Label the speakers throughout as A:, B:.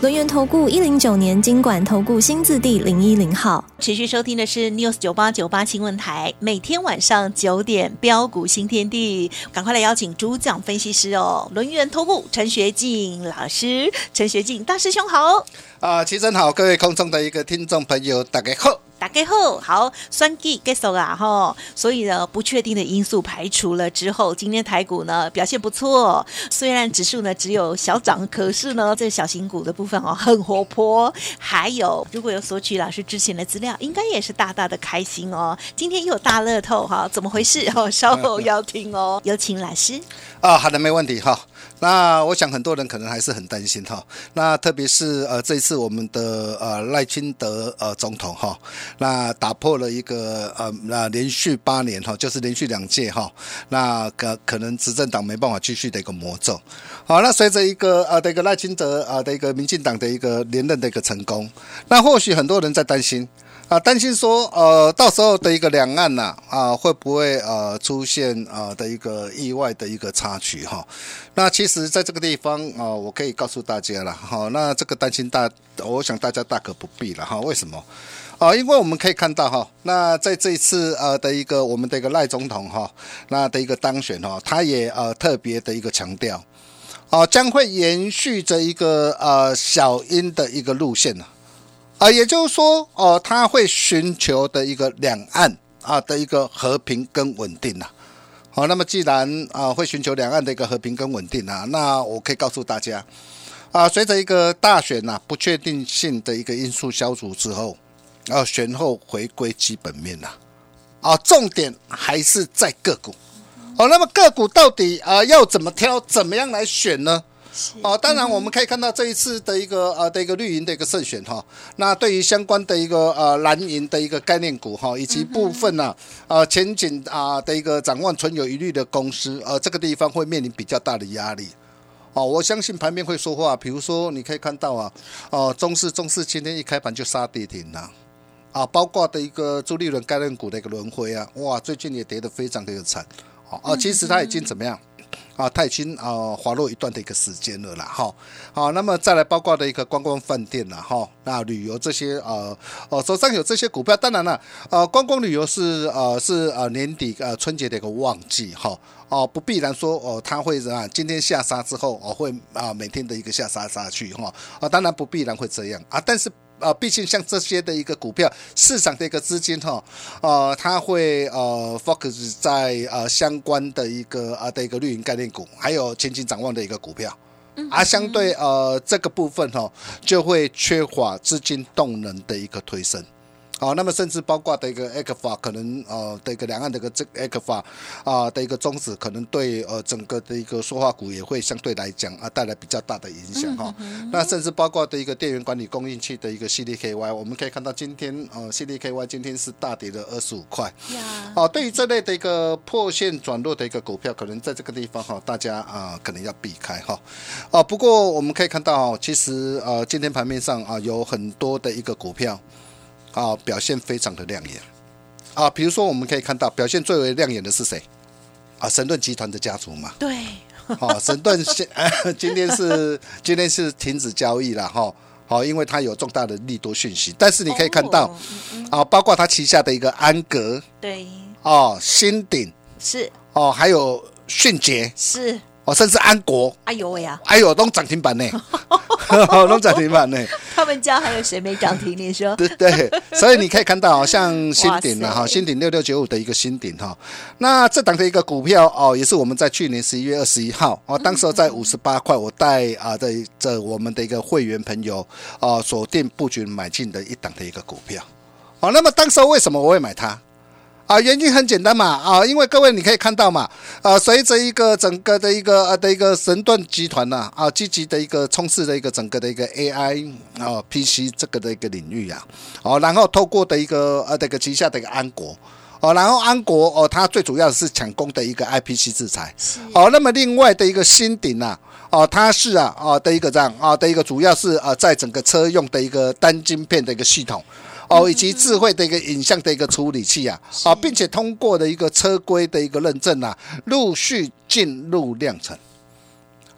A: 轮源投顾一零九年经管投顾新字第零一零号，
B: 持续收听的是 News 九八九八新闻台，每天晚上九点标股新天地，赶快来邀请主讲分析师哦，轮源投顾陈学进老师，陈学进大师兄好。
C: 啊，齐真好，各位空中的一个听众朋友，大家好。
B: 打开后，好，酸季结束啊，哈，所以呢，不确定的因素排除了之后，今天台股呢表现不错，虽然指数呢只有小涨，可是呢，这小型股的部分哦 很活泼，还有如果有索取老师之前的资料，应该也是大大的开心哦。今天又有大乐透哈，怎么回事哦？稍后要听哦，有请老师。
C: 啊，好的，没问题哈。那我想很多人可能还是很担心哈。那特别是呃这一次我们的呃赖清德呃总统哈，那打破了一个呃那连续八年哈，就是连续两届哈，那可可能执政党没办法继续的一个魔咒。好，那随着一个呃的一个赖清德啊的一个民进党的一个连任的一个成功，那或许很多人在担心。啊，担心说，呃，到时候的一个两岸呐，啊，会不会呃出现啊的一个意外的一个插曲哈？那其实，在这个地方啊，我可以告诉大家了哈，那这个担心大，我想大家大可不必了哈。为什么？啊，因为我们可以看到哈，那在这一次呃的一个我们的一个赖总统哈，那的一个当选哈，他也呃特别的一个强调，啊，将会延续着一个呃小英的一个路线呢。啊也就是说，哦，他会寻求的一个两岸啊的一个和平跟稳定呐。好，那么既然啊会寻求两岸的一个和平跟稳定啊，那我可以告诉大家，啊，随着一个大选呐不确定性的一个因素消除之后，啊，选后回归基本面呐，啊，重点还是在个股。哦，那么个股到底啊要怎么挑，怎么样来选呢？哦，当然我们可以看到这一次的一个呃的一个绿营的一个胜选哈，那对于相关的一个呃蓝营的一个概念股哈，以及部分呢呃前景啊的一个展望存有疑虑的公司，呃这个地方会面临比较大的压力。哦，我相信盘面会说话，比如说你可以看到啊，哦中市中市今天一开盘就杀跌停了，啊包括的一个朱立伦概念股的一个轮回啊，哇最近也跌得非常的惨，哦其实它已经怎么样？啊，太清啊，滑落一段的一个时间了啦，哈，好，那么再来包括的一个观光饭店啦，哈，那旅游这些呃，哦，手上有这些股票，当然了，呃，观光旅游是呃是呃年底呃春节的一个旺季，哈，哦，不必然说哦，它会啊今天下杀之后哦会啊每天的一个下杀下去，哈，啊，当然不必然会这样啊，但是。啊，毕竟像这些的一个股票市场的一个资金哈，呃，它会呃 focus 在呃相关的一个啊的一个绿营概念股，还有前景展望的一个股票，而相对呃这个部分哈，就会缺乏资金动能的一个推升。好，那么甚至包括的一个 A 克法，可能呃的一个两岸的一个这 A 克法啊的一个宗旨，可能对呃整个的一个说话股也会相对来讲啊带来比较大的影响哈。那甚至包括的一个电源管理供应器的一个 CDKY，我们可以看到今天呃 CDKY 今天是大跌了二十五块。哦，对于这类的一个破线转弱的一个股票，可能在这个地方哈，大家啊可能要避开哈。哦，不过我们可以看到，其实呃今天盘面上啊有很多的一个股票。啊，表现非常的亮眼啊！比如说，我们可以看到表现最为亮眼的是谁？啊，神盾集团的家族嘛。
B: 对。
C: 好，神盾现 今天是今天是停止交易了哈。好，因为它有重大的利多讯息。但是你可以看到，啊，包括它旗下的一个安格，
B: 对。
C: 哦，新鼎
B: 是。
C: 哦，还有迅捷
B: 是。
C: 哦，甚至安国，
B: 哎呦喂呀，
C: 哎呦，都涨停板呢，都涨停板呢。
B: 他们家还有谁没涨停？你说？
C: 对对，所以你可以看到，像新鼎了哈，新鼎六六九五的一个新鼎哈，那这档的一个股票哦，也是我们在去年十一月二十一号哦，当时在五十八块，我带啊在这我们的一个会员朋友啊锁定布局买进的一档的一个股票。哦，那么当时为什么我会买它？啊，原因很简单嘛，啊，因为各位你可以看到嘛，呃，随着一个整个的一个呃的一个神盾集团呐，啊，积极的一个冲刺的一个整个的一个 AI 啊 PC 这个的一个领域啊，哦，然后透过的一个呃这个旗下的一个安国。哦，然后安国哦，它最主要是抢攻的一个 IPC 制裁。哦，那么另外的一个新鼎呐，哦，它是啊，哦的一个这样啊的一个主要是呃在整个车用的一个单晶片的一个系统。哦，以及智慧的一个影像的一个处理器啊，啊，并且通过的一个车规的一个认证啊，陆续进入量产。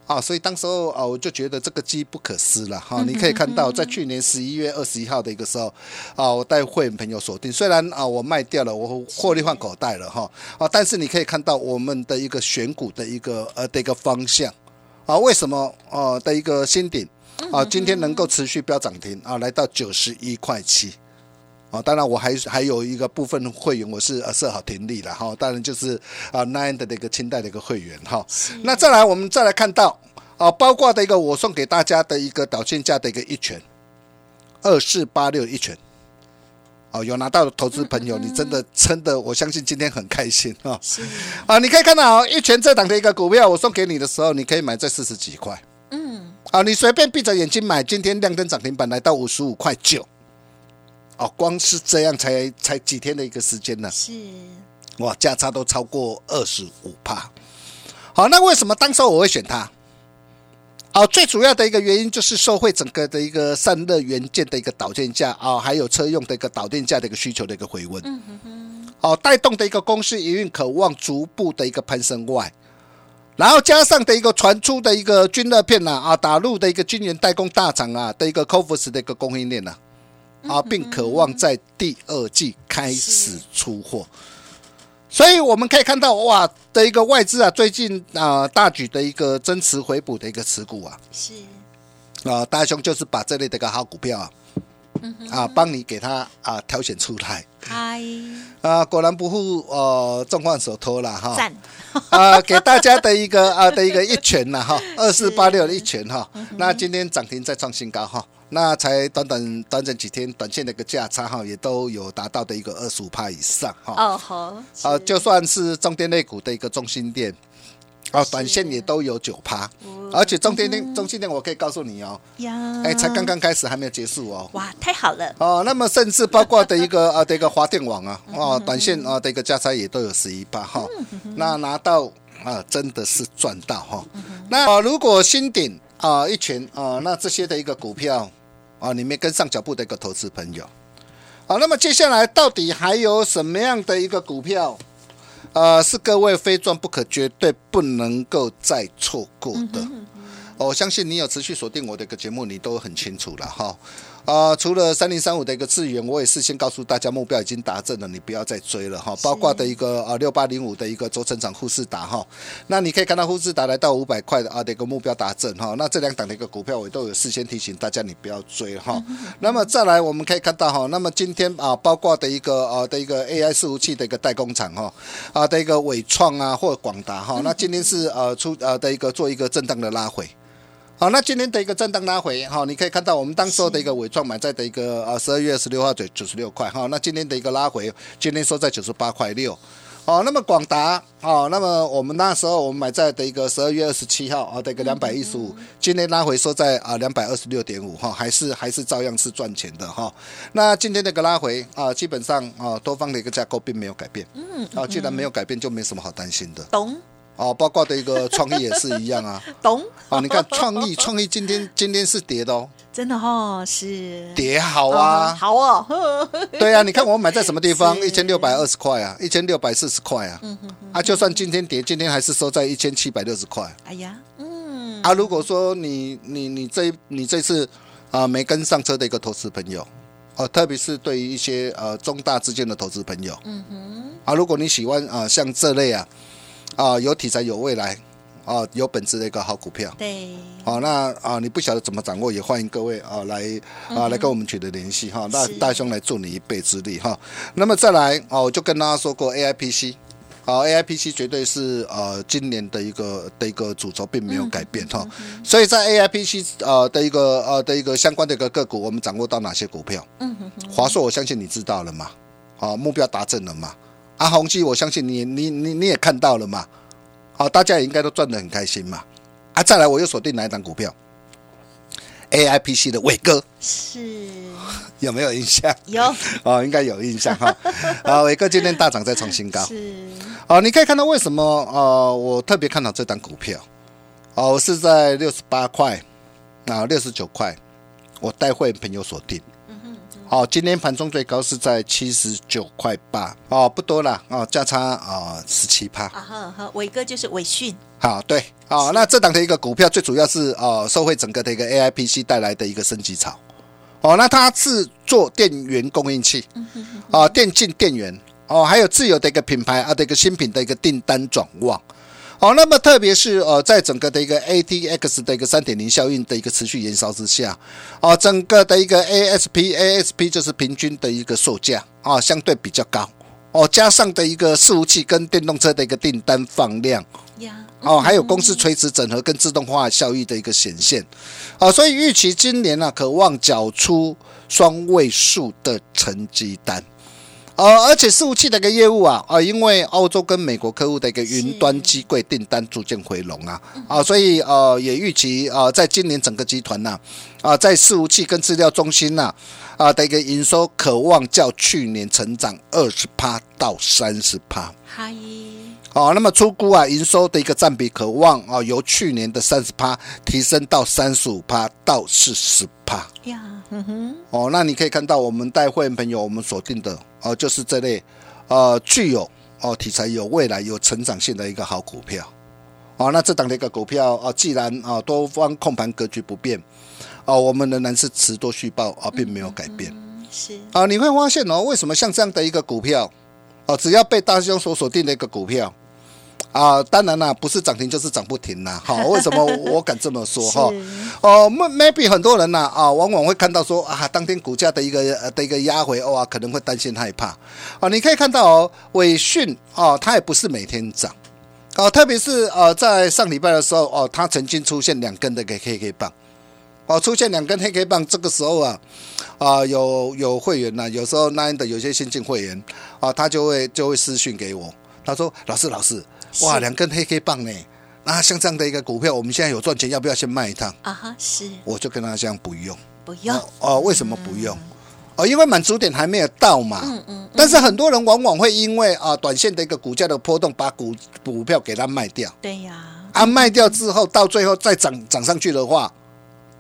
C: 啊，所以当时候啊，我就觉得这个机不可失了哈。你可以看到，在去年十一月二十一号的一个时候，啊，我带会员朋友锁定，虽然啊我卖掉了，我获利换口袋了哈，啊，但是你可以看到我们的一个选股的一个呃的一个方向啊，为什么啊的一个新顶啊，今天能够持续飙涨停啊，来到九十一块七。啊，当然我还还有一个部分会员，我是呃设好停利了哈。当然就是啊 nine 的那个清代的一个会员哈。那再来，我们再来看到啊，包括的一个我送给大家的一个导线价的一个一拳，二四八六一拳。哦，有拿到的投资朋友，你真的真的，我相信今天很开心啊。是啊，你可以看到哦一拳这档的一个股票，我送给你的时候，你可以买在四十几块。嗯。啊，你随便闭着眼睛买，今天亮灯涨停板来到五十五块九。哦，光是这样才才几天的一个时间呢？是，哇，价差都超过二十五帕。好，那为什么当时我会选它？哦，最主要的一个原因就是受惠整个的一个散热元件的一个导电价啊，还有车用的一个导电价的一个需求的一个回温。嗯哼哼。哦，带动的一个公司营运渴望逐步的一个攀升外，然后加上的一个传出的一个均热片呐啊，打入的一个晶圆代工大厂啊的一个 c o f u s 的一个供应链呐。啊，并渴望在第二季开始出货，所以我们可以看到哇的一个外资啊，最近啊大举的一个增持回补的一个持股啊，是。啊，大兄就是把这类的一个好股票啊，啊，帮你给他啊挑选出来，嗨。啊，果然不负呃众望所托了哈，赞。啊，给大家的一个啊的一个一拳呐哈，二四八六的一拳哈，那今天涨停再创新高哈。那才短短短短几天，短线的一个价差哈，也都有达到的一个二十五帕以上哈。哦好，啊，就算是中电类股的一个中心店，啊，短线也都有九趴，而且中电电中心店，我可以告诉你哦，呀，哎，才刚刚开始，还没有结束哦。
B: 哇，太好了。
C: 哦，那么甚至包括的一个 啊的一个华电网啊，哦，短线啊的一个价差也都有十一趴哈。那拿到啊，真的是赚到哈。那如果新顶啊一群啊，那这些的一个股票。啊，你没跟上脚步的一个投资朋友，好，那么接下来到底还有什么样的一个股票，呃，是各位非赚不可、绝对不能够再错过的？我相信你有持续锁定我的一个节目，你都很清楚了哈。啊，除了三零三五的一个资源，我也事先告诉大家目标已经达阵了，你不要再追了哈。包括的一个啊六八零五的一个周成长富士达哈，那你可以看到富士达来到五百块的啊的一个目标达阵哈。那这两档的一个股票我都有事先提醒大家，你不要追哈。那么再来我们可以看到哈，那么今天啊包括的一个啊的一个 AI 伺服器的一个代工厂哈啊的一个伟创啊或广达哈，那今天是呃出呃的一个做一个震荡的拉回。好，那今天的一个震荡拉回，哈，你可以看到我们当时的一个伪创买在的一个呃十二月十六号九九十六块，哈，那今天的一个拉回，今天收在九十八块六，哦，那么广达，啊，那么我们那时候我们买在的一个十二月二十七号啊的一个两百一十五，今天拉回收在啊两百二十六点五，哈，还是还是照样是赚钱的哈。那今天的一个拉回啊，基本上啊多方的一个架构并没有改变，嗯，啊，既然没有改变，就没什么好担心的，
B: 懂。
C: 哦，包括的一个创意也是一样啊，
B: 懂？
C: 啊，你看创意，创意今天今天是跌的哦，
B: 真的哦，是。
C: 跌好啊，
B: 好哦，
C: 对啊，你看我买在什么地方？一千六百二十块啊，一千六百四十块啊，啊，就算今天跌，今天还是收在一千七百六十块。哎呀，嗯，啊，如果说你你你这你这次啊没跟上车的一个投资朋友，哦，特别是对于一些呃中大之间的投资朋友，嗯哼，啊，如果你喜欢啊像这类啊。啊，有题材有未来，啊，有本质的一个好股票。对，好，那啊，你不晓得怎么掌握，也欢迎各位啊来啊来跟我们取得联系哈。那大兄来助你一臂之力哈。那么再来哦，我就跟大家说过 A I P C，好 A I P C 绝对是呃今年的一个的一个主轴，并没有改变哈。所以在 A I P C 呃的一个呃的一个相关的一个个股，我们掌握到哪些股票？嗯哼哼。华硕，我相信你知道了嘛？好，目标达成了嘛？啊，宏基我相信你你你你也看到了嘛，好，大家也应该都赚得很开心嘛。啊，再来我又锁定哪一档股票？AIPC 的伟哥
B: 是
C: 有没有印象？
B: 有
C: 哦，应该有印象哈。啊，伟哥今天大涨再创新高。
B: 是
C: 哦，你可以看到为什么呃，我特别看好这档股票。哦，我是在六十八块啊，六十九块，我带会朋友锁定。哦，今天盘中最高是在七十九块八，哦，不多了，哦，价差啊十七趴。
B: 啊哈哈，伟哥就是伟讯，
C: 好，对，哦，那这档的一个股票最主要是哦，受惠整个的一个 AIPC 带来的一个升级潮。哦，那它是做电源供应器，啊，电竞电源，哦，还有自有的一个品牌啊的一个新品的一个订单转旺。好，那么特别是呃，在整个的一个 ATX 的一个三点零效应的一个持续燃烧之下，啊，整个的一个 ASP，ASP 就是平均的一个售价啊，相对比较高哦，加上的一个伺服器跟电动车的一个订单放量
B: 呀，
C: 哦，还有公司垂直整合跟自动化效益的一个显现，啊，所以预期今年呢，渴望缴出双位数的成绩单。呃，而且伺服器的一个业务啊，啊，因为澳洲跟美国客户的一个云端机柜订单逐渐回笼啊，啊，所以呃也预期啊，在今年整个集团呐，啊，在伺服器跟资料中心呐，啊的一个营收渴望较去年成长二十趴到三十趴。
B: 嗨，
C: 哦，那么出估啊，营收的一个占比渴望啊，由去年的三十趴提升到三十五趴到四十趴。
B: 呀，嗯哼，
C: 哦，那你可以看到我们带会员朋友我们锁定的哦，就是这类呃具有哦题材有未来有成长性的一个好股票。哦，那这档的一个股票哦，既然啊多方控盘格局不变，哦，我们仍然是持多续报啊，并没有改变。
B: 嗯，是
C: 啊，你会发现哦，为什么像这样的一个股票，哦，只要被大兄所锁定的一个股票，啊，当然啦，不是涨停就是涨不停啦。好，为什么我敢这么说哈？哦，maybe 很多人呐啊，往往会看到说啊，当天股价的一个呃的一个压回哦啊，可能会担心害怕啊。你可以看到哦，伟讯哦，它也不是每天涨哦，特别是呃在上礼拜的时候哦，它曾经出现两根的个 K K 棒。哦，出现两根黑 K 棒，这个时候啊，啊有有会员呐、有时候那样的有些新进会员啊，他就会就会私讯给我，他说：“老师老师，哇，两根黑黑棒呢，那像这样的一个股票，我们现在有赚钱，要不要先卖一趟
B: 啊哈，是？”
C: 我就跟他讲不用，
B: 不用
C: 哦，哦，为什么不用？哦，因为满足点还没有到嘛。
B: 嗯嗯，
C: 但是很多人往往会因为啊短线的一个股价的波动，把股股票给它卖掉。
B: 对呀，
C: 啊，卖掉之后，到最后再涨涨上去的话，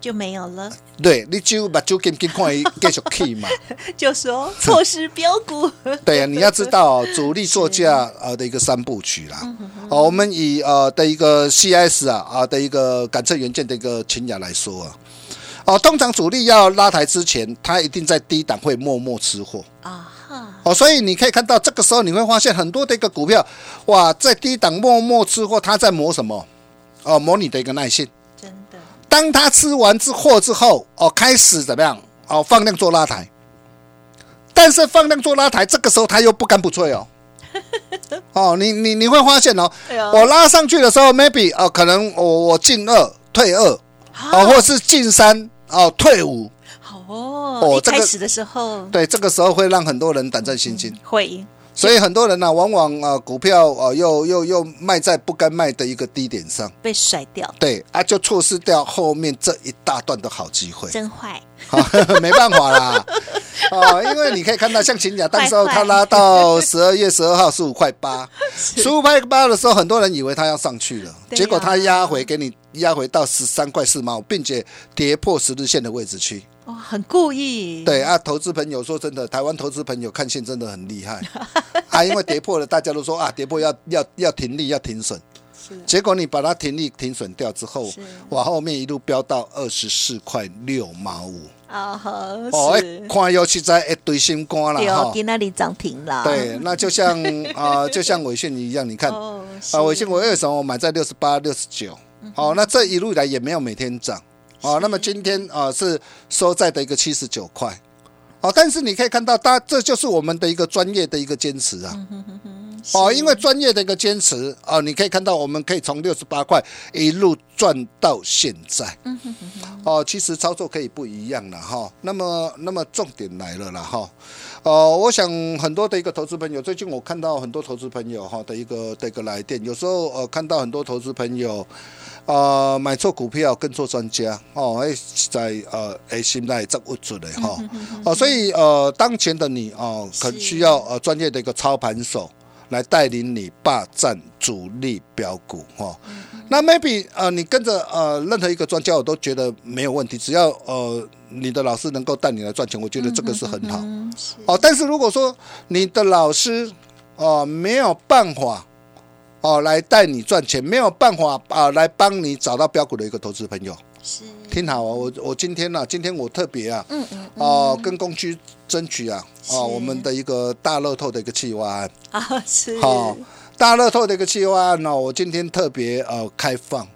B: 就没有了，
C: 对你就把就跟跟看伊继续去嘛。
B: 就说错失标股，
C: 对啊，你要知道、哦、主力作价呃的一个三部曲啦。哦，我们以呃的一个 CS 啊啊的一个感测元件的一个群雅来说啊，哦，通常主力要拉抬之前，他一定在低档会默默吃货。
B: 啊哈，
C: 哦，所以你可以看到这个时候你会发现很多的一个股票，哇，在低档默默吃货，他在磨什么？哦，磨你的一个耐性。当他吃完之货之后，哦，开始怎么样？哦，放量做拉抬。但是放量做拉抬，这个时候他又不干不脆哦。哦，你你你会发现哦，
B: 哎
C: 我拉上去的时候，maybe 哦，可能我我进二退二，哦，或是进三哦退五，
B: 好哦，
C: 哦
B: 开始的时候
C: 对，这个时候会让很多人胆战心惊。
B: 会
C: 所以很多人呢、往往啊、股票啊、又又又卖在不该卖的一个低点上，
B: 被甩掉，
C: 对啊，就错失掉后面这一大段的好机会。
B: 真坏，
C: 没办法啦，哦，因为你可以看到，像秦雅当时候他拉到十二月十二号十五块八，十五块八的时候，很多人以为他要上去了，
B: 啊。
C: 结果他压回给你压回到十三块四毛，并且跌破十日线的位置去。
B: 哇，很故意，
C: 对啊，投资朋友说真的，台湾投资朋友看线真的很厉害啊，因为跌破了，大家都说啊，跌破要要要停利要停损。
B: 是
C: 结果你把它停利停损掉之后
B: 是，
C: 往后面一路飙到二十四块六毛五。
B: 啊哈，
C: 哦，看又实在一堆新瓜了
B: 对哦，
C: 哈
B: 给。那里涨停了，
C: 对，那就像啊、就像伟讯一样，你看
B: 哦，
C: 啊，伟
B: 是
C: 讯我为什么我买在六十八、六十九？哦，那这一路以来也没有每天涨。哦，那么今天啊是收在的一个七十九块。哦，但是你可以看到，大这就是我们的一个专业的一个坚持啊。哦，因为专业的一个坚持哦，你可以看到我们可以从六十八块一路赚到现在。哦，其实操作可以不一样了哈。那么，那么重点来了啦哈。呃，我想很多的一个投资朋友，最近我看到很多投资朋友哈的一个的一个来电，有时候呃看到很多投资朋友。呃，买错股票跟做专家哦，哎，在呃哎心态掌握住的哈哦，所以呃，当前的你哦，可需要呃专业的一个操盘手来带领你霸占主力标股哈。那 maybe 呃，你跟着呃任何一个专家，我都觉得没有问题，只要呃你的老师能够带你来赚钱，我觉得这个是很好哦。但是如果说你的老师哦没有办法。哦，来带你赚钱，没有办法啊，来帮你找到标股的一个投资朋友。是，听好啊，我我今天呢，今天我特别啊，嗯嗯，哦，跟工区争取啊，哦，我们的一个大乐透的一个计划案。
B: 啊，是，
C: 好，大乐透的一个计划案呢，我今天特别呃开放，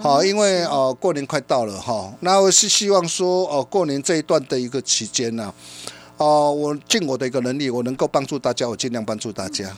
C: 好，因为呃过年快到了哈，那我是希望说哦过年这一段的一个期间呢，哦，我尽我的一个能力，我能够帮助大家，我尽量帮助大家。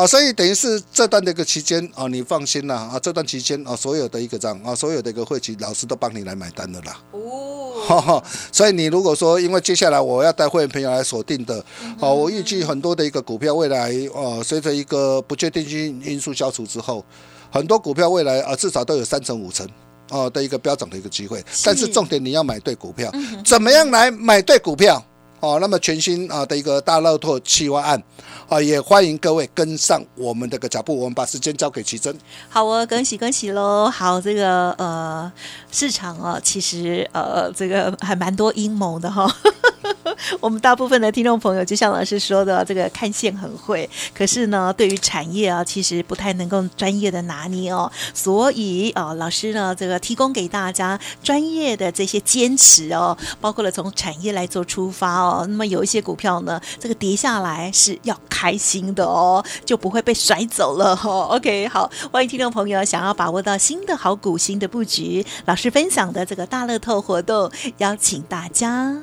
C: 啊，所以等于是这段的一个期间啊，你放心啦啊，这段期间啊，所有的一个账啊，所有的一个会期，老师都帮你来买单的啦。哦，所以你如果说，因为接下来我要带会员朋友来锁定的，哦，我预计很多的一个股票未来哦，随着一个不确定性因素消除之后，很多股票未来啊，至少都有三成五成哦的一个飙涨的一个机会。但是重点你要买对股票，怎么样来买对股票？哦，那么全新啊的一个大乐透企划案，啊，也欢迎各位跟上我们的个脚步。我们把时间交给奇珍。
B: 好哦，恭喜恭喜喽！好，这个呃市场啊，其实呃这个还蛮多阴谋的哈。我们大部分的听众朋友，就像老师说的，这个看线很会，可是呢，对于产业啊，其实不太能够专业的拿捏哦。所以啊，老师呢，这个提供给大家专业的这些坚持哦，包括了从产业来做出发哦。那么有一些股票呢，这个跌下来是要开心的哦，就不会被甩走了哈。OK，好，欢迎听众朋友想要把握到新的好股、新的布局，老师分享的这个大乐透活动，邀请大家。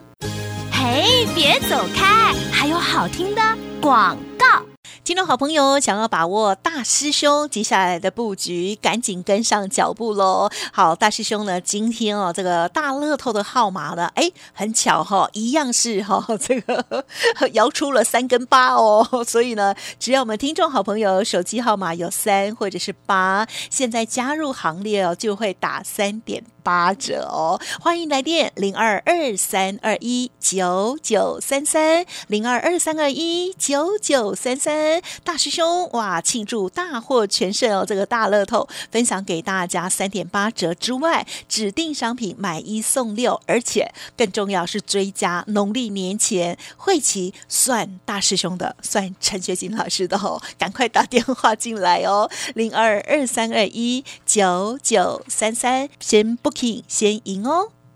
D: 嘿，别走开！还有好听的广告。
B: 听众好朋友，想要把握大师兄接下来的布局，赶紧跟上脚步喽！好，大师兄呢，今天哦，这个大乐透的号码呢，哎，很巧哈，一样是哈，这个摇出了三跟八哦，所以呢，只要我们听众好朋友手机号码有三 或者是八，现在加入行列哦，就会打三点。八折哦！欢迎来电零二二三二一九九三三零二二三二一九九三三大师兄哇！庆祝大获全胜哦！这个大乐透分享给大家三点八折之外，指定商品买一送六，而且更重要是追加农历年前会期算大师兄的，算陈学金老师的哦！赶快打电话进来哦！零二二三二一九九三三先 booking。先赢哦！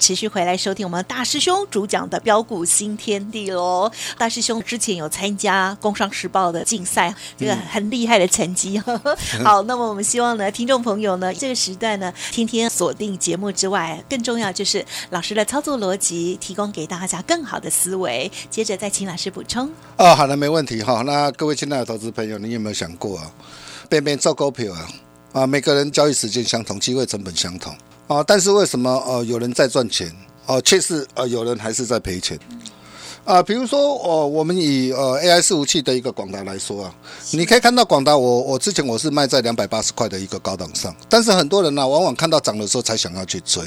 B: 持续回来收听我们大师兄主讲的标股新天地喽。大师兄之前有参加工商时报的竞赛，这个很厉害的成绩。好，那么我们希望呢，听众朋友呢，这个时段呢，天天锁定节目之外，更重要就是老师的操作逻辑，提供给大家更好的思维。接着再请老师补充。
C: 哦，好的，没问题哈。那各位亲爱的投资朋友，你有没有想过啊？边边做股票啊？啊，每个人交易时间相同，机会成本相同啊，但是为什么呃有人在赚钱？哦，却是呃有人还是在赔钱？啊？比如说哦，我们以呃 AI 伺服器的一个广达来说啊，你可以看到广达，我我之前我是卖在两百八十块的一个高档上，但是很多人呢，往往看到涨的时候才想要去追。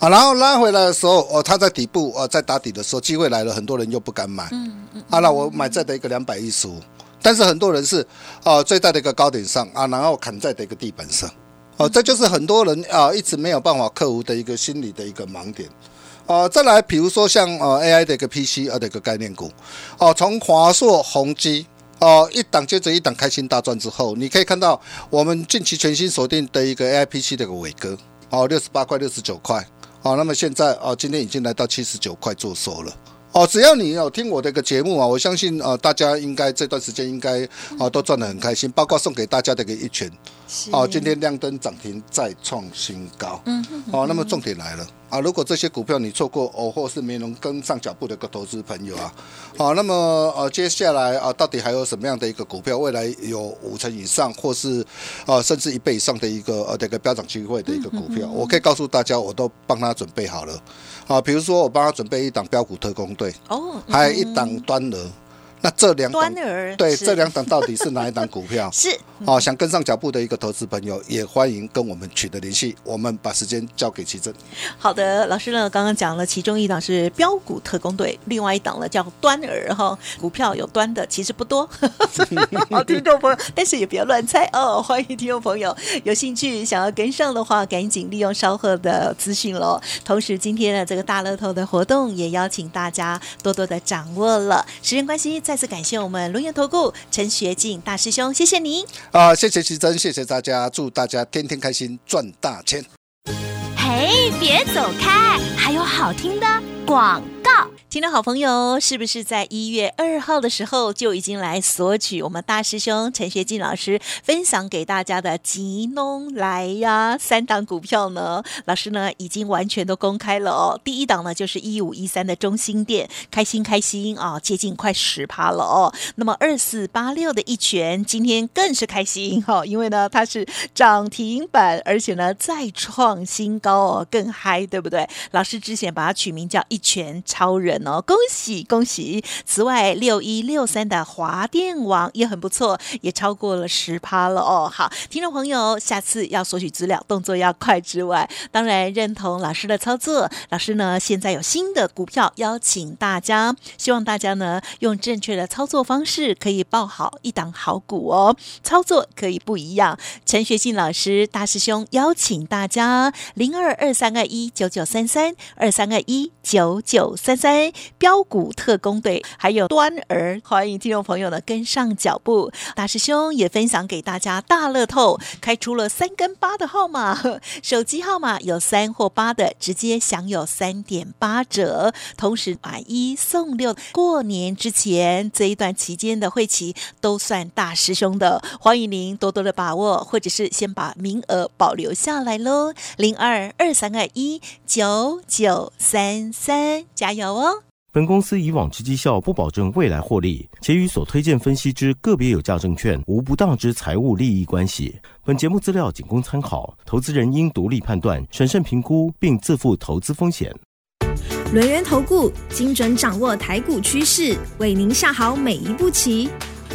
C: 啊，然后拉回来的时候哦，它在底部呃在打底的时候，机会来了，很多人又不敢买，嗯嗯，啊，那我买在的一个两百一十五。但是很多人是，啊，最大的一个高点上啊，然后砍在的一个地板上，哦，这就是很多人啊一直没有办法克服的一个心理的一个盲点，啊，再来比如说像呃 AI 的一个 PC 啊的一个概念股，哦，从华硕、宏基哦，一档接着一档开心大赚之后，你可以看到我们近期全新锁定的一个 AIPC 的一个伟哥，哦，六十八块、六十九块，哦，那么现在哦，今天已经来到七十九块做收了。哦，只要你有听我的一个节目啊，我相信呃，大家应该这段时间应该啊都赚得很开心，包括送给大家的一个一拳。哦，今天亮灯涨停再创新高。嗯，哦，那么重点来了啊！如果这些股票你错过哦，或是没能跟上脚步的一个投资朋友啊，好，那么呃，接下来啊，到底还有什么样的一个股票，未来有五成以上，或是啊，甚至一倍以上的一个呃这个飙涨机会的一个股票，我可以告诉大家，我都帮他准备好了。啊，比如说我帮他准备一档标股特工队，哦，还有一档端额。那这两
B: 端儿
C: 对这两档到底是哪一档股票？
B: 是
C: 哦，想跟上脚步的一个投资朋友也欢迎跟我们取得联系。我们把时间交给奇正。
B: 好的，老师呢刚刚讲了，其中一档是标股特工队，另外一档呢叫端儿哈。股票有端的其实不多，好听众朋友，但是也不要乱猜哦。欢迎听众朋友有兴趣想要跟上的话，赶紧利用稍后的资讯喽。同时今天的这个大乐透的活动也邀请大家多多的掌握了。时间关系。再次感谢我们龙岩投顾陈学进大师兄，谢谢您
C: 啊！谢谢奇珍，谢谢大家，祝大家天天开心，赚大钱！
D: 嘿，别走开，还有好听的广告。
B: 听众好朋友，是不是在一月二号的时候就已经来索取我们大师兄陈学进老师分享给大家的吉农来呀三档股票呢？老师呢已经完全都公开了哦。第一档呢就是一五一三的中心店，开心开心啊，接近快十趴了哦。那么二四八六的一拳，今天更是开心哈，因为呢它是涨停板，而且呢再创新高哦，更嗨，对不对？老师之前把它取名叫一拳超人。哦，恭喜恭喜！此外，六一六三的华电网也很不错，也超过了十趴了哦。好，听众朋友，下次要索取资料，动作要快之外，当然认同老师的操作。老师呢，现在有新的股票邀请大家，希望大家呢用正确的操作方式，可以报好一档好股哦。操作可以不一样。陈学信老师大师兄邀请大家，零二二三二一九九三三二三二一九九三三。标股特工队还有端儿，欢迎听众朋友呢跟上脚步。大师兄也分享给大家，大乐透开出了三跟八的号码，手机号码有三或八的，直接享有三点八折，同时买一送六。过年之前这一段期间的会期都算大师兄的，欢迎您多多的把握，或者是先把名额保留下来喽。零二二三二一九九三三，加油哦！
E: 本公司以往之绩效不保证未来获利，且与所推荐分析之个别有价证券无不当之财务利益关系。本节目资料仅供参考，投资人应独立判断、审慎评估，并自负投资风险。
A: 轮源投顾精准掌握台股趋势，为您下好每一步棋。